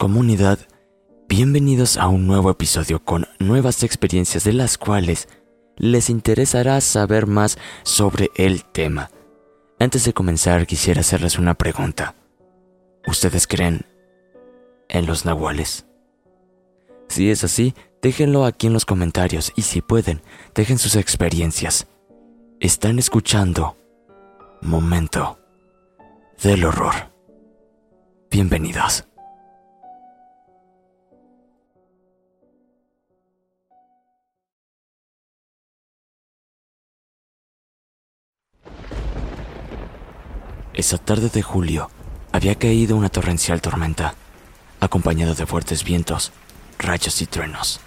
Comunidad, bienvenidos a un nuevo episodio con nuevas experiencias de las cuales les interesará saber más sobre el tema. Antes de comenzar quisiera hacerles una pregunta. ¿Ustedes creen en los nahuales? Si es así, déjenlo aquí en los comentarios y si pueden, dejen sus experiencias. Están escuchando Momento del Horror. Bienvenidos. Esa tarde de julio había caído una torrencial tormenta, acompañada de fuertes vientos, rayos y truenos.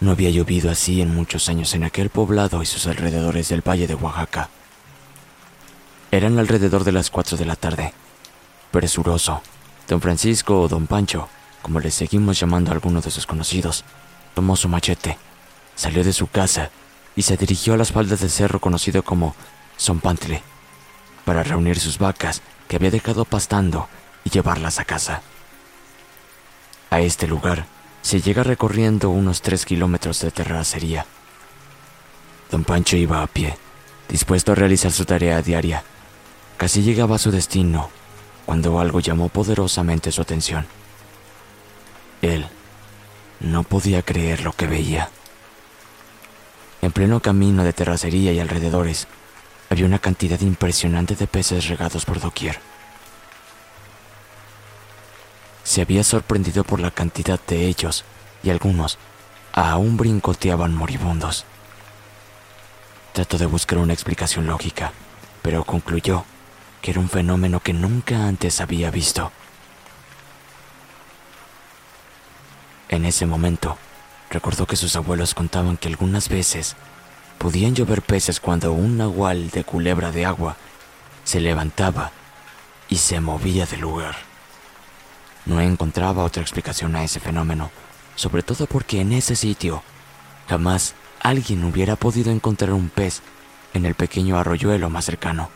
No había llovido así en muchos años en aquel poblado y sus alrededores del valle de Oaxaca. Eran alrededor de las cuatro de la tarde. Presuroso, don Francisco o don Pancho, como le seguimos llamando a alguno de sus conocidos, tomó su machete, salió de su casa y se dirigió a las faldas del cerro conocido como Zompantle para reunir sus vacas que había dejado pastando y llevarlas a casa. A este lugar se llega recorriendo unos tres kilómetros de terracería. Don Pancho iba a pie, dispuesto a realizar su tarea diaria. Casi llegaba a su destino cuando algo llamó poderosamente su atención. Él no podía creer lo que veía. En pleno camino de terracería y alrededores, había una cantidad impresionante de peces regados por doquier. Se había sorprendido por la cantidad de ellos y algunos aún brincoteaban moribundos. Trató de buscar una explicación lógica, pero concluyó que era un fenómeno que nunca antes había visto. En ese momento, recordó que sus abuelos contaban que algunas veces podían llover peces cuando un nahual de culebra de agua se levantaba y se movía del lugar. No encontraba otra explicación a ese fenómeno, sobre todo porque en ese sitio jamás alguien hubiera podido encontrar un pez en el pequeño arroyuelo más cercano.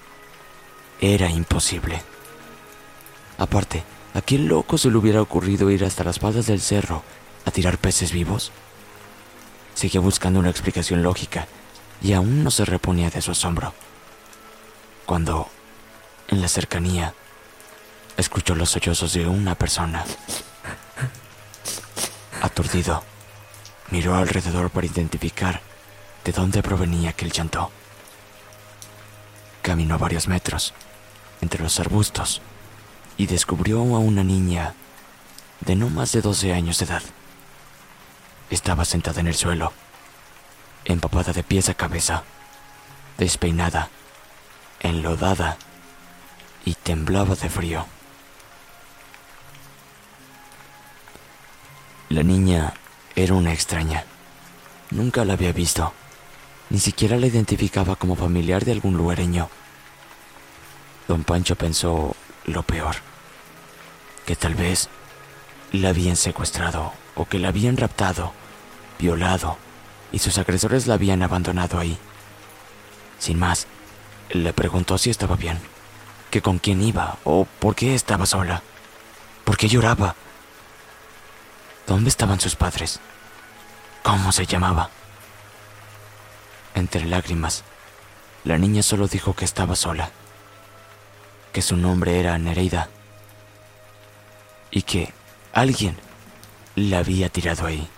Era imposible. Aparte, ¿a quién loco se le hubiera ocurrido ir hasta las faldas del cerro a tirar peces vivos? Seguía buscando una explicación lógica y aún no se reponía de su asombro. Cuando, en la cercanía, escuchó los sollozos de una persona. Aturdido, miró alrededor para identificar de dónde provenía aquel llanto. Caminó varios metros entre los arbustos y descubrió a una niña de no más de 12 años de edad. Estaba sentada en el suelo empapada de pies a cabeza, despeinada, enlodada y temblaba de frío. La niña era una extraña. Nunca la había visto. Ni siquiera la identificaba como familiar de algún lugareño. Don Pancho pensó lo peor, que tal vez la habían secuestrado o que la habían raptado, violado y sus agresores la habían abandonado ahí. Sin más, le preguntó si estaba bien, que con quién iba o por qué estaba sola, por qué lloraba, dónde estaban sus padres, cómo se llamaba. Entre lágrimas, la niña solo dijo que estaba sola, que su nombre era Nereida y que alguien la había tirado ahí.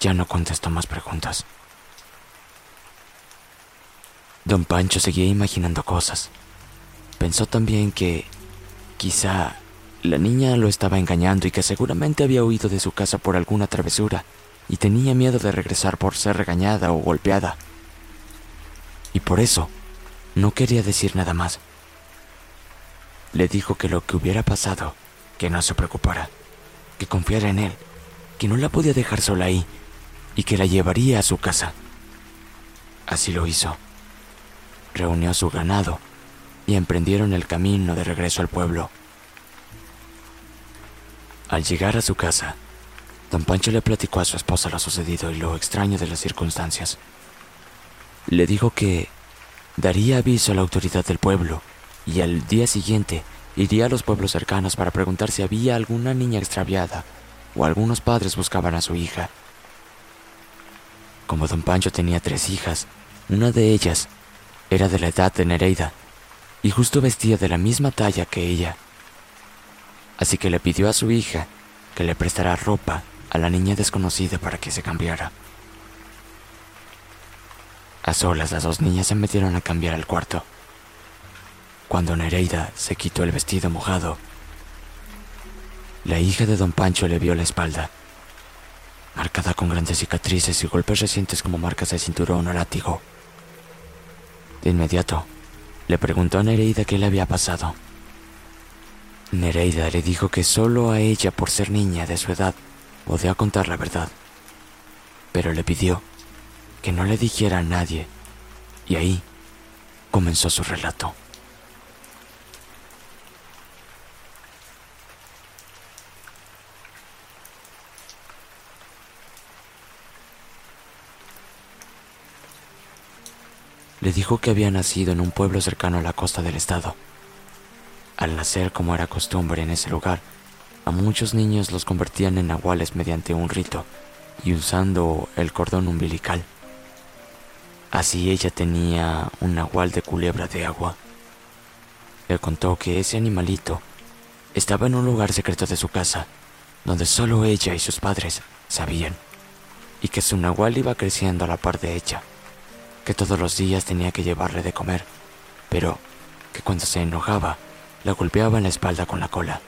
Ya no contestó más preguntas. Don Pancho seguía imaginando cosas. Pensó también que quizá la niña lo estaba engañando y que seguramente había huido de su casa por alguna travesura y tenía miedo de regresar por ser regañada o golpeada. Y por eso no quería decir nada más. Le dijo que lo que hubiera pasado, que no se preocupara, que confiara en él, que no la podía dejar sola ahí y que la llevaría a su casa. Así lo hizo. Reunió su ganado y emprendieron el camino de regreso al pueblo. Al llegar a su casa, don Pancho le platicó a su esposa lo sucedido y lo extraño de las circunstancias. Le dijo que daría aviso a la autoridad del pueblo y al día siguiente iría a los pueblos cercanos para preguntar si había alguna niña extraviada o algunos padres buscaban a su hija. Como don Pancho tenía tres hijas, una de ellas era de la edad de Nereida y justo vestía de la misma talla que ella. Así que le pidió a su hija que le prestara ropa a la niña desconocida para que se cambiara. A solas las dos niñas se metieron a cambiar al cuarto. Cuando Nereida se quitó el vestido mojado, la hija de don Pancho le vio la espalda, marcada con grandes cicatrices y golpes recientes como marcas de cinturón o látigo. De inmediato, le preguntó a Nereida qué le había pasado. Nereida le dijo que solo a ella, por ser niña de su edad, podía contar la verdad, pero le pidió que no le dijera a nadie, y ahí comenzó su relato. Le dijo que había nacido en un pueblo cercano a la costa del estado. Al nacer, como era costumbre en ese lugar, a muchos niños los convertían en nahuales mediante un rito y usando el cordón umbilical. Así ella tenía un nahual de culebra de agua. Le contó que ese animalito estaba en un lugar secreto de su casa, donde solo ella y sus padres sabían, y que su nahual iba creciendo a la par de ella que todos los días tenía que llevarle de comer, pero que cuando se enojaba, la golpeaba en la espalda con la cola.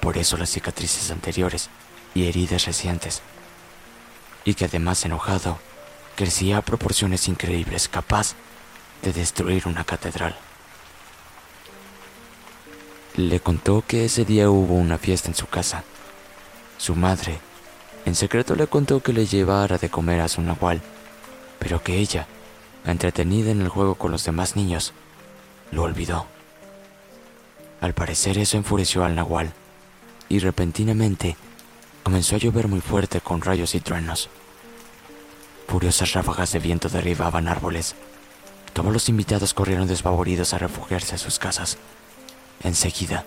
Por eso las cicatrices anteriores y heridas recientes. Y que además enojado, crecía a proporciones increíbles, capaz de destruir una catedral. Le contó que ese día hubo una fiesta en su casa. Su madre, en secreto, le contó que le llevara de comer a su nahual, pero que ella entretenida en el juego con los demás niños, lo olvidó. Al parecer eso enfureció al nahual, y repentinamente comenzó a llover muy fuerte con rayos y truenos. Furiosas ráfagas de viento derribaban árboles. Todos los invitados corrieron despavoridos a refugiarse a sus casas. Enseguida,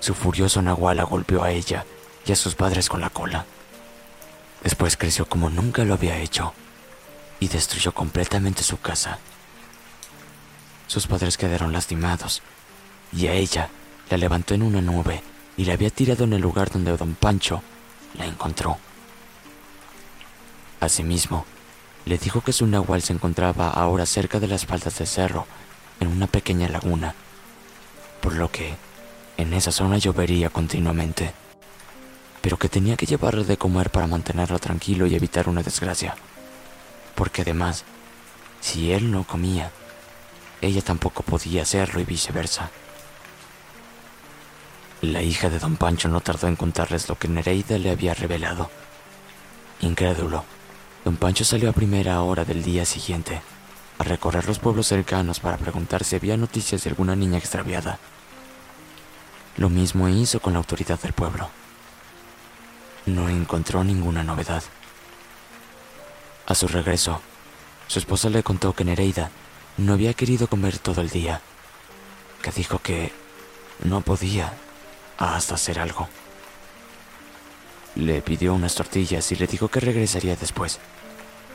su furioso nahual golpeó a ella y a sus padres con la cola. Después creció como nunca lo había hecho y destruyó completamente su casa. Sus padres quedaron lastimados y a ella la levantó en una nube y la había tirado en el lugar donde don Pancho la encontró. Asimismo, le dijo que su nahual se encontraba ahora cerca de las faldas del cerro, en una pequeña laguna, por lo que en esa zona llovería continuamente, pero que tenía que llevarle de comer para mantenerlo tranquilo y evitar una desgracia porque además, si él no comía, ella tampoco podía hacerlo y viceversa. La hija de don Pancho no tardó en contarles lo que Nereida le había revelado. Incrédulo, don Pancho salió a primera hora del día siguiente a recorrer los pueblos cercanos para preguntar si había noticias de alguna niña extraviada. Lo mismo hizo con la autoridad del pueblo. No encontró ninguna novedad. A su regreso, su esposa le contó que Nereida no había querido comer todo el día, que dijo que no podía hasta hacer algo. Le pidió unas tortillas y le dijo que regresaría después,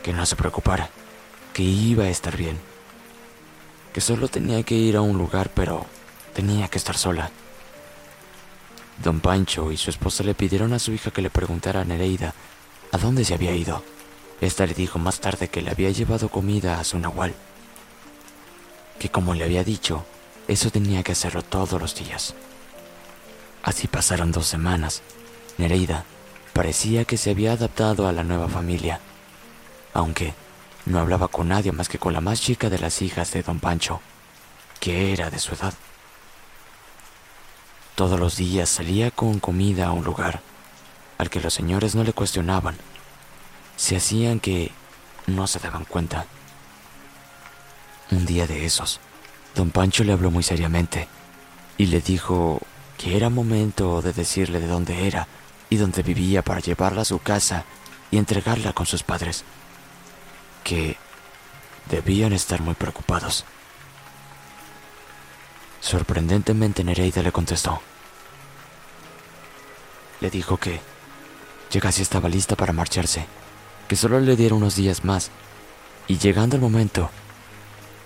que no se preocupara, que iba a estar bien, que solo tenía que ir a un lugar pero tenía que estar sola. Don Pancho y su esposa le pidieron a su hija que le preguntara a Nereida a dónde se había ido. Esta le dijo más tarde que le había llevado comida a su nahual, que como le había dicho, eso tenía que hacerlo todos los días. Así pasaron dos semanas. Nereida parecía que se había adaptado a la nueva familia, aunque no hablaba con nadie más que con la más chica de las hijas de don Pancho, que era de su edad. Todos los días salía con comida a un lugar al que los señores no le cuestionaban se hacían que no se daban cuenta. Un día de esos, don Pancho le habló muy seriamente y le dijo que era momento de decirle de dónde era y dónde vivía para llevarla a su casa y entregarla con sus padres, que debían estar muy preocupados. Sorprendentemente Nereida le contestó. Le dijo que ya casi estaba lista para marcharse que solo le diera unos días más, y llegando el momento,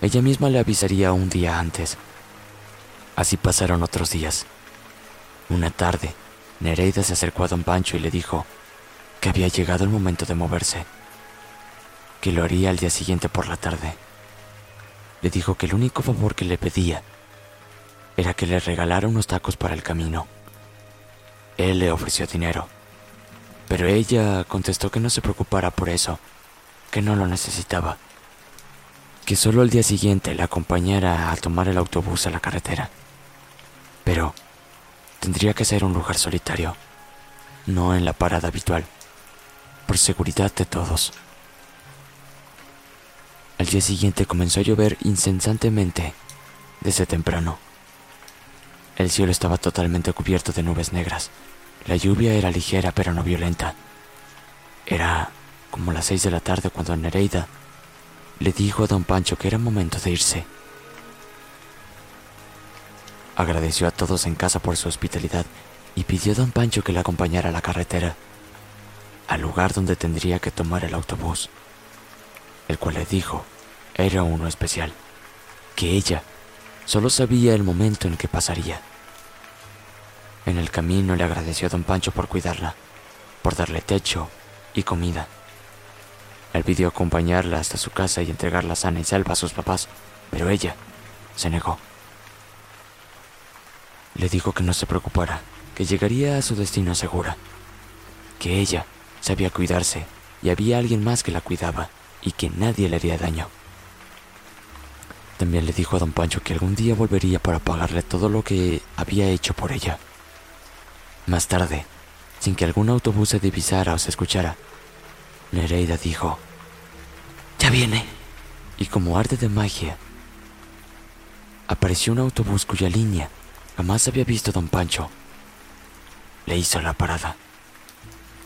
ella misma le avisaría un día antes. Así pasaron otros días. Una tarde, Nereida se acercó a don Pancho y le dijo que había llegado el momento de moverse, que lo haría al día siguiente por la tarde. Le dijo que el único favor que le pedía era que le regalara unos tacos para el camino. Él le ofreció dinero pero ella contestó que no se preocupara por eso, que no lo necesitaba, que solo al día siguiente la acompañara a tomar el autobús a la carretera. Pero tendría que ser un lugar solitario, no en la parada habitual, por seguridad de todos. Al día siguiente comenzó a llover incesantemente desde temprano. El cielo estaba totalmente cubierto de nubes negras la lluvia era ligera pero no violenta. Era como las seis de la tarde cuando Nereida le dijo a don Pancho que era momento de irse. Agradeció a todos en casa por su hospitalidad y pidió a don Pancho que le acompañara a la carretera, al lugar donde tendría que tomar el autobús, el cual le dijo era uno especial, que ella solo sabía el momento en que pasaría. En el camino le agradeció a don Pancho por cuidarla, por darle techo y comida. Él pidió acompañarla hasta su casa y entregarla sana y salva a sus papás, pero ella se negó. Le dijo que no se preocupara, que llegaría a su destino segura, que ella sabía cuidarse y había alguien más que la cuidaba y que nadie le haría daño. También le dijo a don Pancho que algún día volvería para pagarle todo lo que había hecho por ella. Más tarde, sin que algún autobús se divisara o se escuchara, Nereida dijo, Ya viene. Y como arte de magia, apareció un autobús cuya línea jamás había visto don Pancho. Le hizo la parada.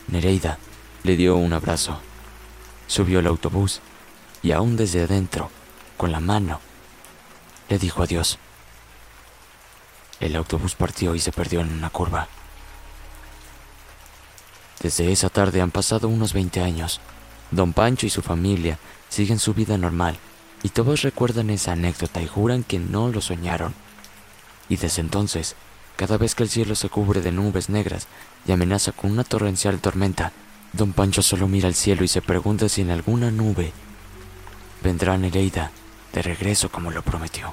Nereida le dio un abrazo, subió el autobús y aún desde adentro, con la mano, le dijo adiós. El autobús partió y se perdió en una curva. Desde esa tarde han pasado unos 20 años. Don Pancho y su familia siguen su vida normal y todos recuerdan esa anécdota y juran que no lo soñaron. Y desde entonces, cada vez que el cielo se cubre de nubes negras y amenaza con una torrencial tormenta, don Pancho solo mira al cielo y se pregunta si en alguna nube vendrá Nereida de regreso como lo prometió.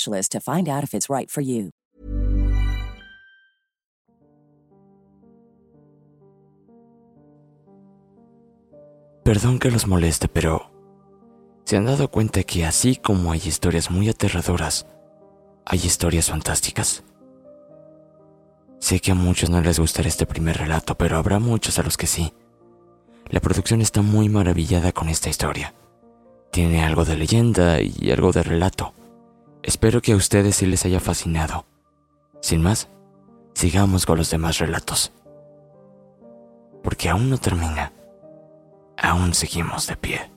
to find out if it's right. Perdón que los moleste, pero ¿se han dado cuenta que así como hay historias muy aterradoras, hay historias fantásticas? Sé que a muchos no les gustará este primer relato, pero habrá muchos a los que sí. La producción está muy maravillada con esta historia. Tiene algo de leyenda y algo de relato. Espero que a ustedes sí les haya fascinado. Sin más, sigamos con los demás relatos. Porque aún no termina. Aún seguimos de pie.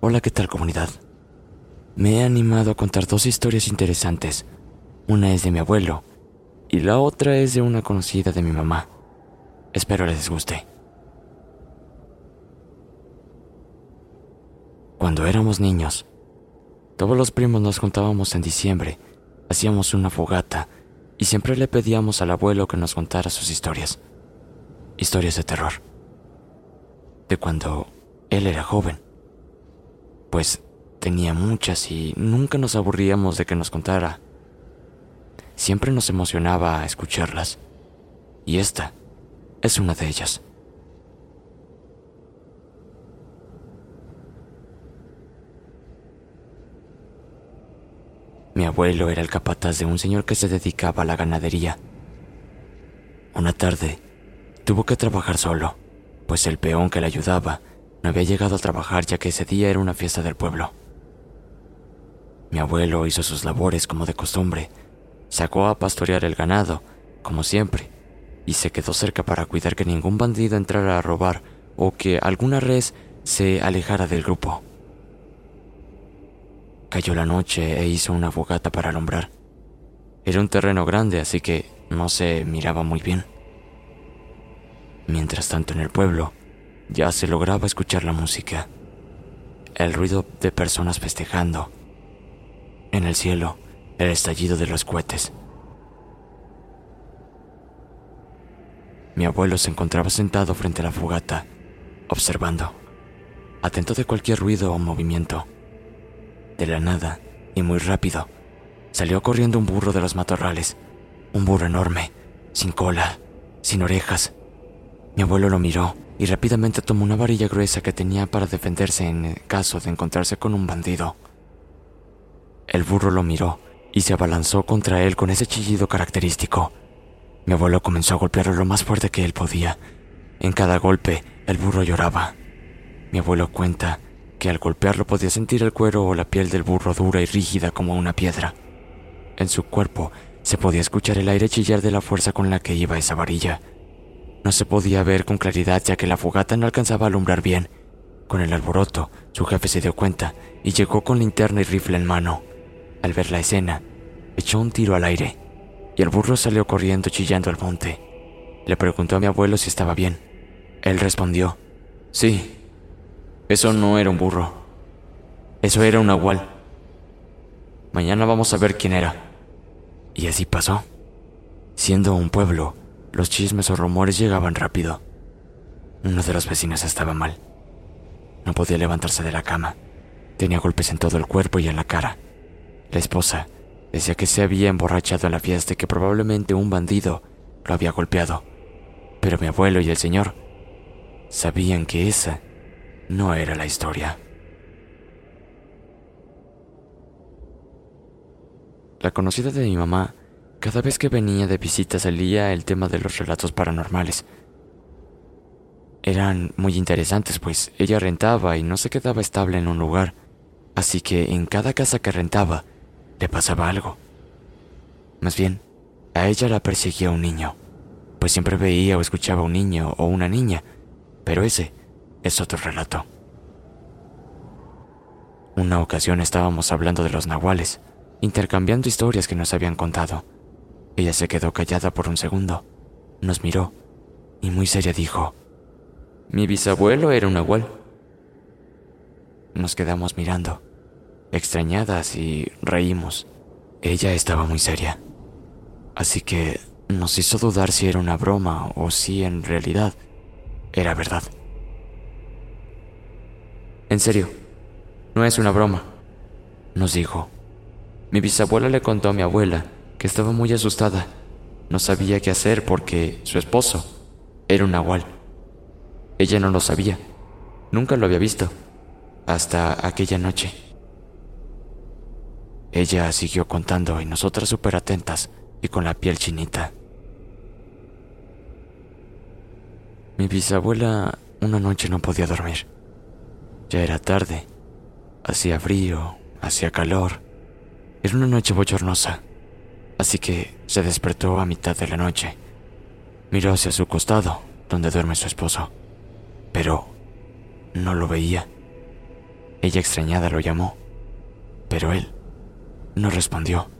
Hola, ¿qué tal comunidad? Me he animado a contar dos historias interesantes. Una es de mi abuelo y la otra es de una conocida de mi mamá. Espero les guste. Cuando éramos niños, todos los primos nos juntábamos en diciembre, hacíamos una fogata y siempre le pedíamos al abuelo que nos contara sus historias. Historias de terror. De cuando él era joven. Pues tenía muchas y nunca nos aburríamos de que nos contara. Siempre nos emocionaba escucharlas. Y esta es una de ellas. Mi abuelo era el capataz de un señor que se dedicaba a la ganadería. Una tarde, tuvo que trabajar solo, pues el peón que le ayudaba no había llegado a trabajar ya que ese día era una fiesta del pueblo. Mi abuelo hizo sus labores como de costumbre, sacó a pastorear el ganado, como siempre, y se quedó cerca para cuidar que ningún bandido entrara a robar o que alguna res se alejara del grupo. Cayó la noche e hizo una fogata para alumbrar. Era un terreno grande, así que no se miraba muy bien. Mientras tanto en el pueblo, ya se lograba escuchar la música, el ruido de personas festejando, en el cielo, el estallido de los cohetes. Mi abuelo se encontraba sentado frente a la fogata, observando, atento de cualquier ruido o movimiento. De la nada, y muy rápido, salió corriendo un burro de los matorrales, un burro enorme, sin cola, sin orejas. Mi abuelo lo miró y rápidamente tomó una varilla gruesa que tenía para defenderse en caso de encontrarse con un bandido. El burro lo miró y se abalanzó contra él con ese chillido característico. Mi abuelo comenzó a golpearlo lo más fuerte que él podía. En cada golpe, el burro lloraba. Mi abuelo cuenta que al golpearlo podía sentir el cuero o la piel del burro dura y rígida como una piedra. En su cuerpo se podía escuchar el aire chillar de la fuerza con la que iba esa varilla. No se podía ver con claridad ya que la fogata no alcanzaba a alumbrar bien. Con el alboroto, su jefe se dio cuenta y llegó con linterna y rifle en mano. Al ver la escena, echó un tiro al aire y el burro salió corriendo chillando al monte. Le preguntó a mi abuelo si estaba bien. Él respondió, sí. Eso no era un burro. Eso era un nahual. Mañana vamos a ver quién era. Y así pasó. Siendo un pueblo, los chismes o rumores llegaban rápido. Uno de los vecinos estaba mal. No podía levantarse de la cama. Tenía golpes en todo el cuerpo y en la cara. La esposa decía que se había emborrachado en la fiesta y que probablemente un bandido lo había golpeado. Pero mi abuelo y el señor sabían que esa no era la historia. La conocida de mi mamá, cada vez que venía de visita salía el tema de los relatos paranormales. Eran muy interesantes, pues ella rentaba y no se quedaba estable en un lugar, así que en cada casa que rentaba le pasaba algo. Más bien, a ella la perseguía un niño, pues siempre veía o escuchaba un niño o una niña, pero ese es otro relato. Una ocasión estábamos hablando de los nahuales, intercambiando historias que nos habían contado. Ella se quedó callada por un segundo, nos miró y muy seria dijo, mi bisabuelo era un nahual. Nos quedamos mirando, extrañadas y reímos. Ella estaba muy seria, así que nos hizo dudar si era una broma o si en realidad era verdad. En serio, no es una broma, nos dijo. Mi bisabuela le contó a mi abuela que estaba muy asustada. No sabía qué hacer porque su esposo era un nahual. Ella no lo sabía, nunca lo había visto, hasta aquella noche. Ella siguió contando y nosotras súper atentas y con la piel chinita. Mi bisabuela una noche no podía dormir. Ya era tarde, hacía frío, hacía calor. Era una noche bochornosa, así que se despertó a mitad de la noche. Miró hacia su costado, donde duerme su esposo, pero no lo veía. Ella extrañada lo llamó, pero él no respondió.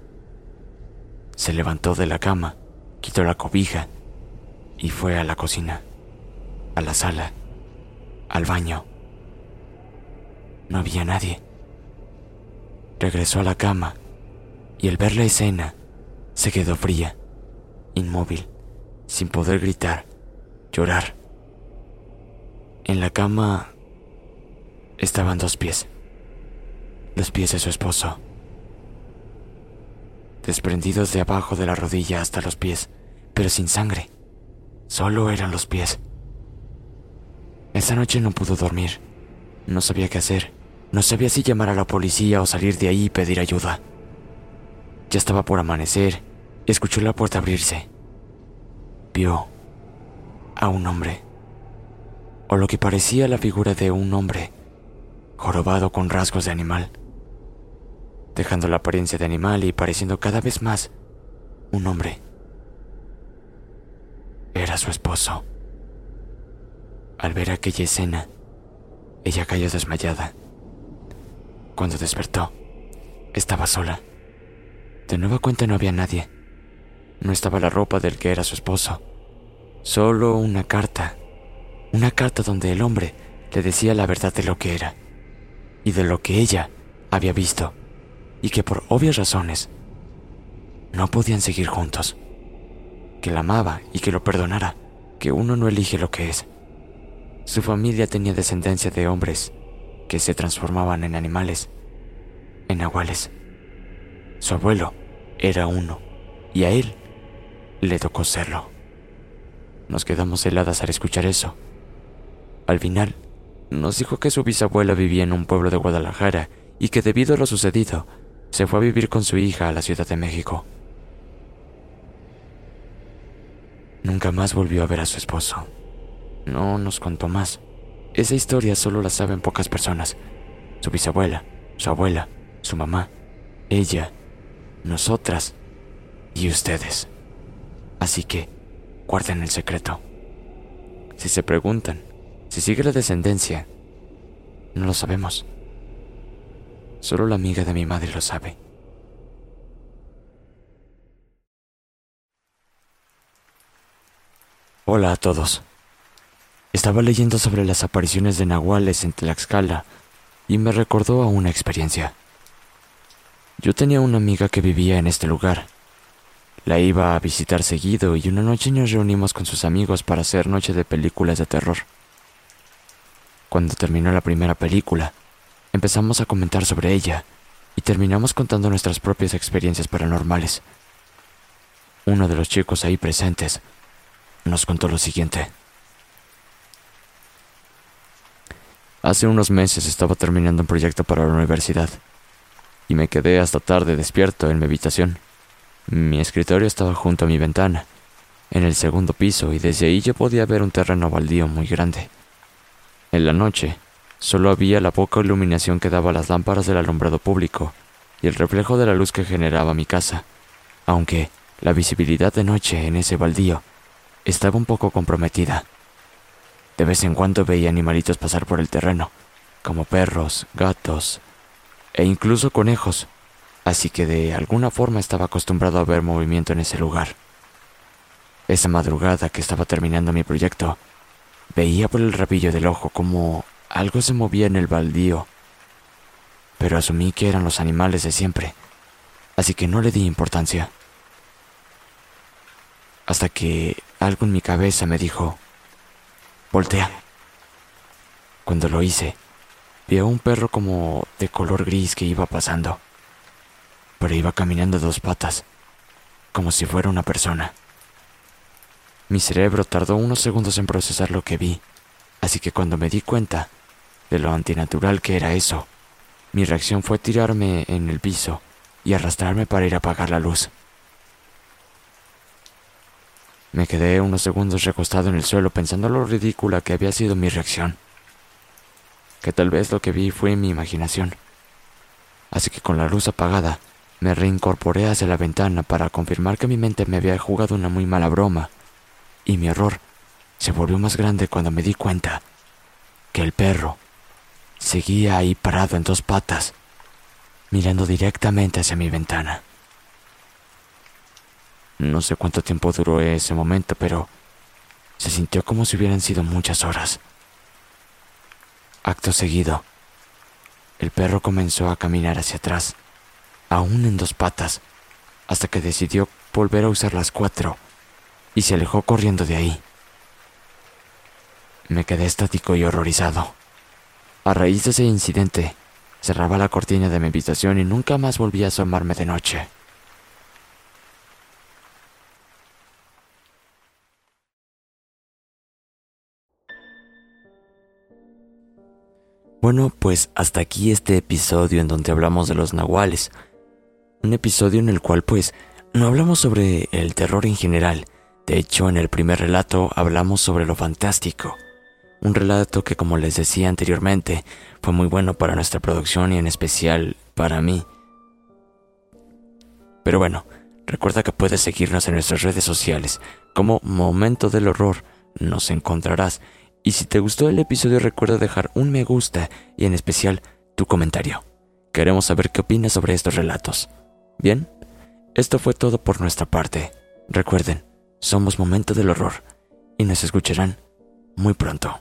Se levantó de la cama, quitó la cobija y fue a la cocina a la sala, al baño. No había nadie. Regresó a la cama y al ver la escena se quedó fría, inmóvil, sin poder gritar, llorar. En la cama estaban dos pies, los pies de su esposo, desprendidos de abajo de la rodilla hasta los pies, pero sin sangre. Solo eran los pies. Esa noche no pudo dormir. No sabía qué hacer. No sabía si llamar a la policía o salir de ahí y pedir ayuda. Ya estaba por amanecer y escuchó la puerta abrirse. Vio a un hombre, o lo que parecía la figura de un hombre, jorobado con rasgos de animal, dejando la apariencia de animal y pareciendo cada vez más un hombre. Era su esposo. Al ver aquella escena, ella cayó desmayada. Cuando despertó, estaba sola. De nueva cuenta no había nadie. No estaba la ropa del que era su esposo. Solo una carta. Una carta donde el hombre le decía la verdad de lo que era y de lo que ella había visto y que por obvias razones no podían seguir juntos. Que la amaba y que lo perdonara, que uno no elige lo que es. Su familia tenía descendencia de hombres que se transformaban en animales, en nahuales. Su abuelo era uno y a él le tocó serlo. Nos quedamos heladas al escuchar eso. Al final, nos dijo que su bisabuela vivía en un pueblo de Guadalajara y que debido a lo sucedido, se fue a vivir con su hija a la Ciudad de México. Nunca más volvió a ver a su esposo. No nos contó más. Esa historia solo la saben pocas personas. Su bisabuela, su abuela, su mamá, ella, nosotras y ustedes. Así que, guarden el secreto. Si se preguntan si sigue la descendencia, no lo sabemos. Solo la amiga de mi madre lo sabe. Hola a todos. Estaba leyendo sobre las apariciones de nahuales en Tlaxcala y me recordó a una experiencia. Yo tenía una amiga que vivía en este lugar. La iba a visitar seguido y una noche nos reunimos con sus amigos para hacer noche de películas de terror. Cuando terminó la primera película, empezamos a comentar sobre ella y terminamos contando nuestras propias experiencias paranormales. Uno de los chicos ahí presentes nos contó lo siguiente. Hace unos meses estaba terminando un proyecto para la universidad y me quedé hasta tarde despierto en mi habitación. Mi escritorio estaba junto a mi ventana, en el segundo piso, y desde ahí yo podía ver un terreno baldío muy grande. En la noche, solo había la poca iluminación que daba las lámparas del alumbrado público y el reflejo de la luz que generaba mi casa, aunque la visibilidad de noche en ese baldío estaba un poco comprometida. De vez en cuando veía animalitos pasar por el terreno, como perros, gatos e incluso conejos, así que de alguna forma estaba acostumbrado a ver movimiento en ese lugar. Esa madrugada que estaba terminando mi proyecto, veía por el rabillo del ojo como algo se movía en el baldío, pero asumí que eran los animales de siempre, así que no le di importancia. Hasta que algo en mi cabeza me dijo, Voltea. Cuando lo hice, vi a un perro como de color gris que iba pasando, pero iba caminando dos patas, como si fuera una persona. Mi cerebro tardó unos segundos en procesar lo que vi, así que cuando me di cuenta de lo antinatural que era eso, mi reacción fue tirarme en el piso y arrastrarme para ir a apagar la luz. Me quedé unos segundos recostado en el suelo pensando lo ridícula que había sido mi reacción. Que tal vez lo que vi fue mi imaginación. Así que con la luz apagada, me reincorporé hacia la ventana para confirmar que mi mente me había jugado una muy mala broma. Y mi error se volvió más grande cuando me di cuenta que el perro seguía ahí parado en dos patas, mirando directamente hacia mi ventana. No sé cuánto tiempo duró ese momento, pero se sintió como si hubieran sido muchas horas. Acto seguido, el perro comenzó a caminar hacia atrás, aún en dos patas, hasta que decidió volver a usar las cuatro y se alejó corriendo de ahí. Me quedé estático y horrorizado. A raíz de ese incidente, cerraba la cortina de mi habitación y nunca más volví a asomarme de noche. Bueno, pues hasta aquí este episodio en donde hablamos de los nahuales. Un episodio en el cual pues no hablamos sobre el terror en general. De hecho, en el primer relato hablamos sobre lo fantástico. Un relato que como les decía anteriormente fue muy bueno para nuestra producción y en especial para mí. Pero bueno, recuerda que puedes seguirnos en nuestras redes sociales como Momento del Horror. Nos encontrarás y si te gustó el episodio recuerda dejar un me gusta y en especial tu comentario. Queremos saber qué opinas sobre estos relatos. Bien, esto fue todo por nuestra parte. Recuerden, somos Momento del Horror y nos escucharán muy pronto.